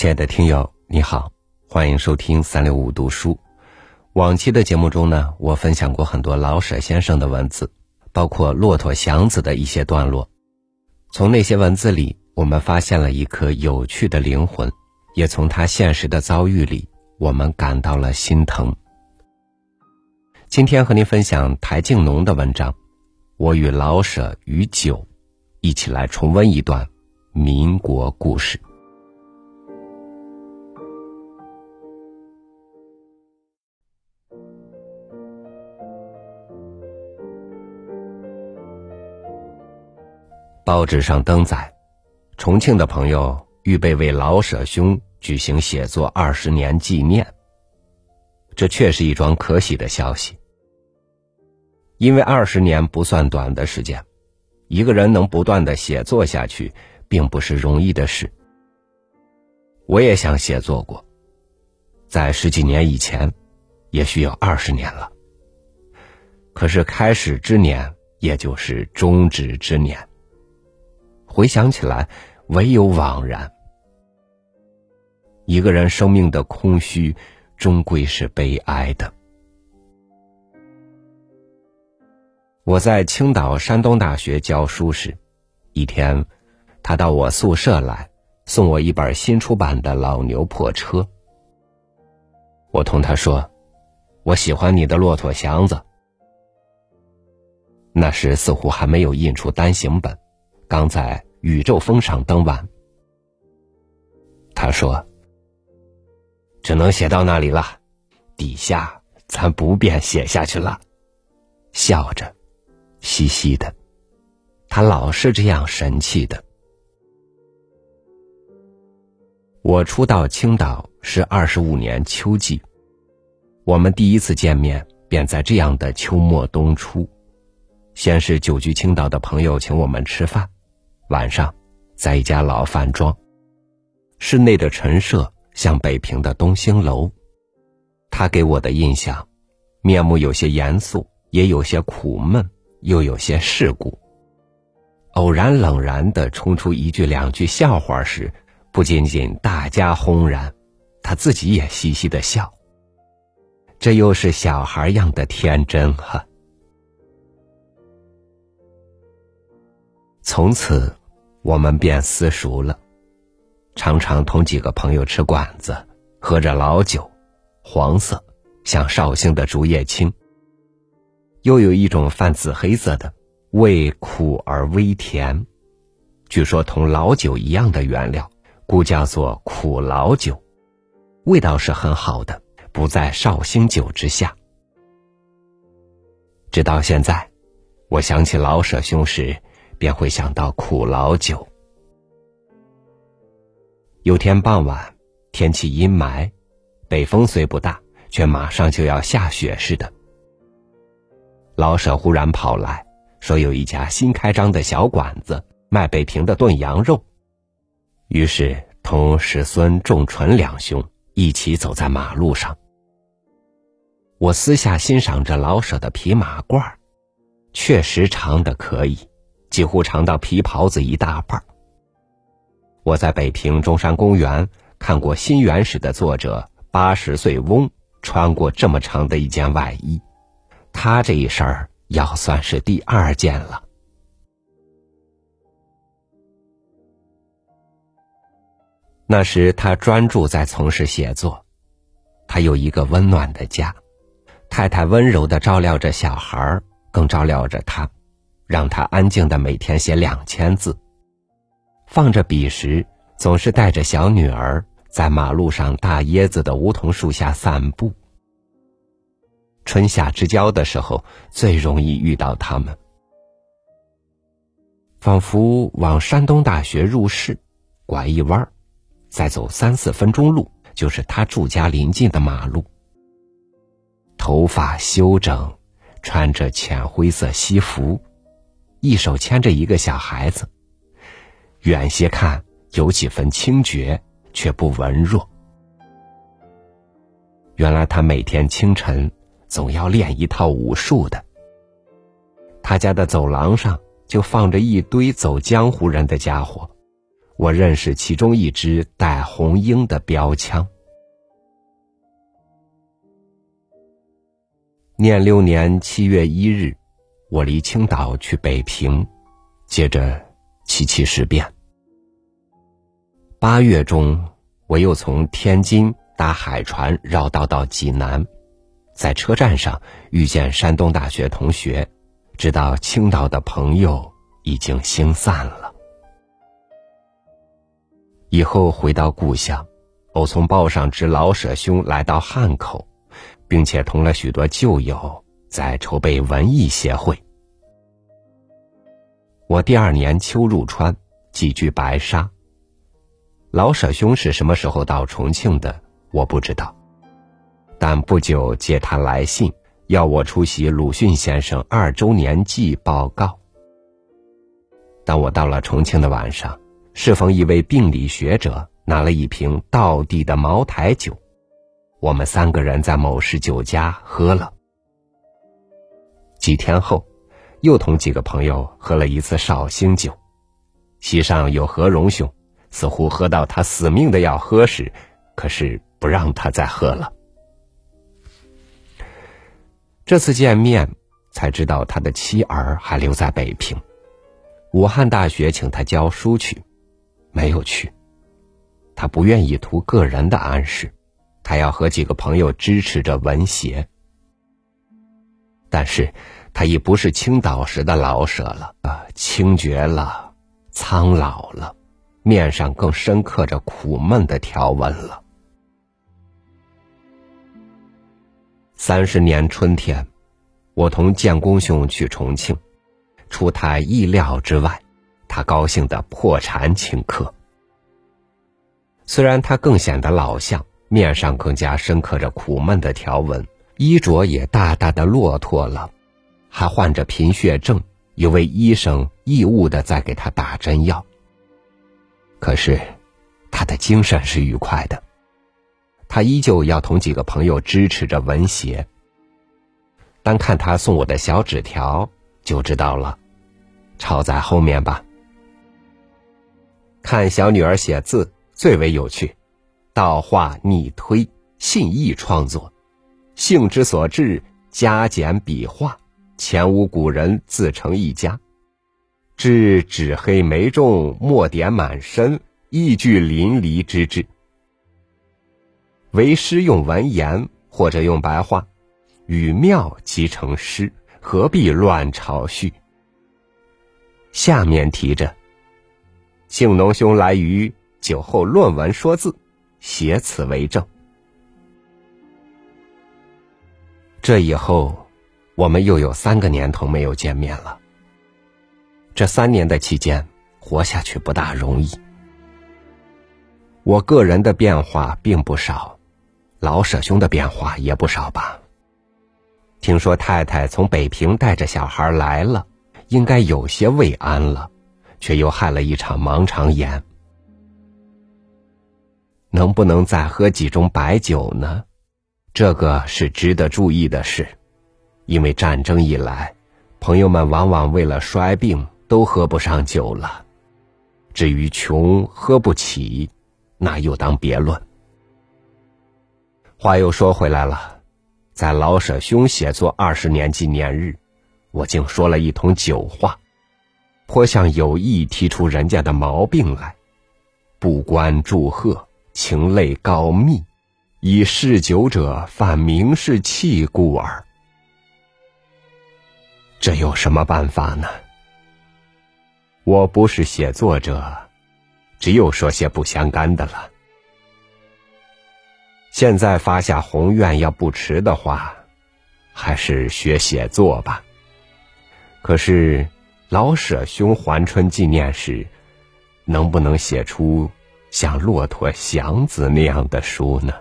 亲爱的听友，你好，欢迎收听三六五读书。往期的节目中呢，我分享过很多老舍先生的文字，包括《骆驼祥子》的一些段落。从那些文字里，我们发现了一颗有趣的灵魂，也从他现实的遭遇里，我们感到了心疼。今天和您分享台静农的文章《我与老舍与酒》，一起来重温一段民国故事。报纸上登载，重庆的朋友预备为老舍兄举行写作二十年纪念。这确是一桩可喜的消息，因为二十年不算短的时间，一个人能不断的写作下去，并不是容易的事。我也想写作过，在十几年以前，也许有二十年了。可是开始之年，也就是终止之年。回想起来，唯有惘然。一个人生命的空虚，终归是悲哀的。我在青岛山东大学教书时，一天，他到我宿舍来，送我一本新出版的老牛破车。我同他说：“我喜欢你的《骆驼祥子》。”那时似乎还没有印出单行本。刚在宇宙峰上登完，他说：“只能写到那里了，底下咱不便写下去了。”笑着，嘻嘻的，他老是这样神气的。我初到青岛是二十五年秋季，我们第一次见面便在这样的秋末冬初，先是久居青岛的朋友请我们吃饭。晚上，在一家老饭庄，室内的陈设像北平的东兴楼。他给我的印象，面目有些严肃，也有些苦闷，又有些世故。偶然冷然的冲出一句两句笑话时，不仅仅大家轰然，他自己也嘻嘻的笑。这又是小孩样的天真哈。从此。我们便私熟了，常常同几个朋友吃馆子，喝着老酒，黄色，像绍兴的竹叶青。又有一种泛紫黑色的，味苦而微甜，据说同老酒一样的原料，故叫做苦老酒，味道是很好的，不在绍兴酒之下。直到现在，我想起老舍兄时。便会想到苦老酒。有天傍晚，天气阴霾，北风虽不大，却马上就要下雪似的。老舍忽然跑来说，有一家新开张的小馆子卖北平的炖羊肉。于是同史孙仲纯两兄一起走在马路上。我私下欣赏着老舍的皮马褂，确实长的可以。几乎长到皮袍子一大半。我在北平中山公园看过新元史的作者八十岁翁穿过这么长的一件外衣，他这一身儿要算是第二件了。那时他专注在从事写作，他有一个温暖的家，太太温柔的照料着小孩儿，更照料着他。让他安静的每天写两千字，放着笔时，总是带着小女儿在马路上大椰子的梧桐树下散步。春夏之交的时候，最容易遇到他们。仿佛往山东大学入市，拐一弯儿，再走三四分钟路，就是他住家临近的马路。头发修整，穿着浅灰色西服。一手牵着一个小孩子，远些看有几分清绝，却不文弱。原来他每天清晨总要练一套武术的。他家的走廊上就放着一堆走江湖人的家伙，我认识其中一支带红缨的标枪。念六年七月一日，我离青岛去北平，接着七七事变。八月中，我又从天津搭海船绕道到济南，在车站上遇见山东大学同学，知道青岛的朋友已经星散了。以后回到故乡，我从报上知老舍兄来到汉口。并且同了许多旧友在筹备文艺协会。我第二年秋入川，寄居白沙。老舍兄是什么时候到重庆的？我不知道。但不久接他来信，要我出席鲁迅先生二周年祭报告。当我到了重庆的晚上，适逢一位病理学者拿了一瓶道地的茅台酒。我们三个人在某市酒家喝了，几天后，又同几个朋友喝了一次绍兴酒。席上有何荣兄，似乎喝到他死命的要喝时，可是不让他再喝了。这次见面才知道他的妻儿还留在北平，武汉大学请他教书去，没有去。他不愿意图个人的安适。他要和几个朋友支持着文协，但是他已不是青岛时的老舍了啊，清绝了，苍老了，面上更深刻着苦闷的条纹了。三十年春天，我同建功兄去重庆，出他意料之外，他高兴的破产请客。虽然他更显得老相。面上更加深刻着苦闷的条纹，衣着也大大的落拓了，还患着贫血症，有位医生义务的在给他打针药。可是，他的精神是愉快的，他依旧要同几个朋友支持着文协。单看他送我的小纸条就知道了，抄在后面吧。看小女儿写字最为有趣。道画逆推，信意创作，性之所至，加减笔画，前无古人自成一家。至纸黑眉重，墨点满身，意具淋漓之至。为诗用文言，或者用白话，语妙即成诗，何必乱朝序？下面提着：庆农兄来于酒后论文说字。写此为证。这以后，我们又有三个年头没有见面了。这三年的期间，活下去不大容易。我个人的变化并不少，老舍兄的变化也不少吧。听说太太从北平带着小孩来了，应该有些未安了，却又害了一场盲肠炎。能不能再喝几盅白酒呢？这个是值得注意的事，因为战争以来，朋友们往往为了衰病都喝不上酒了。至于穷喝不起，那又当别论。话又说回来了，在老舍兄写作二十年纪念日，我竟说了一通酒话，颇像有意提出人家的毛病来，不关祝贺。情泪告密，以嗜酒者犯名士气故耳。这有什么办法呢？我不是写作者，只有说些不相干的了。现在发下宏愿，要不迟的话，还是学写作吧。可是老舍兄还春纪念时，能不能写出？像《骆驼祥子》那样的书呢？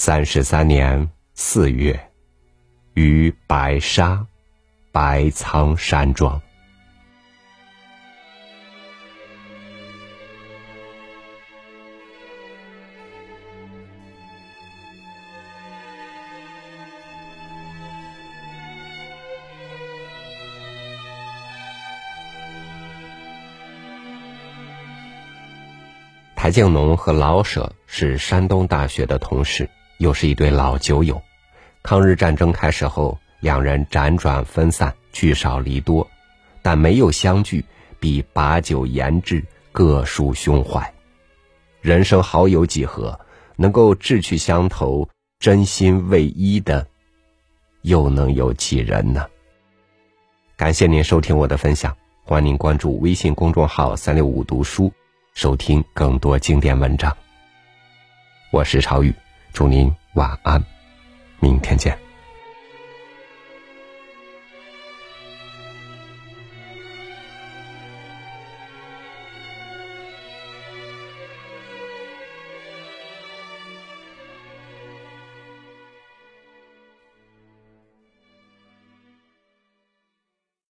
三十三年四月于白沙白苍山庄。台静农和老舍是山东大学的同事。又是一对老酒友。抗日战争开始后，两人辗转分散，聚少离多，但没有相聚，比把酒言志，各抒胸怀。人生好友几何？能够志趣相投、真心为一的，又能有几人呢？感谢您收听我的分享，欢迎您关注微信公众号“三六五读书”，收听更多经典文章。我是朝雨，祝您晚安，明天见。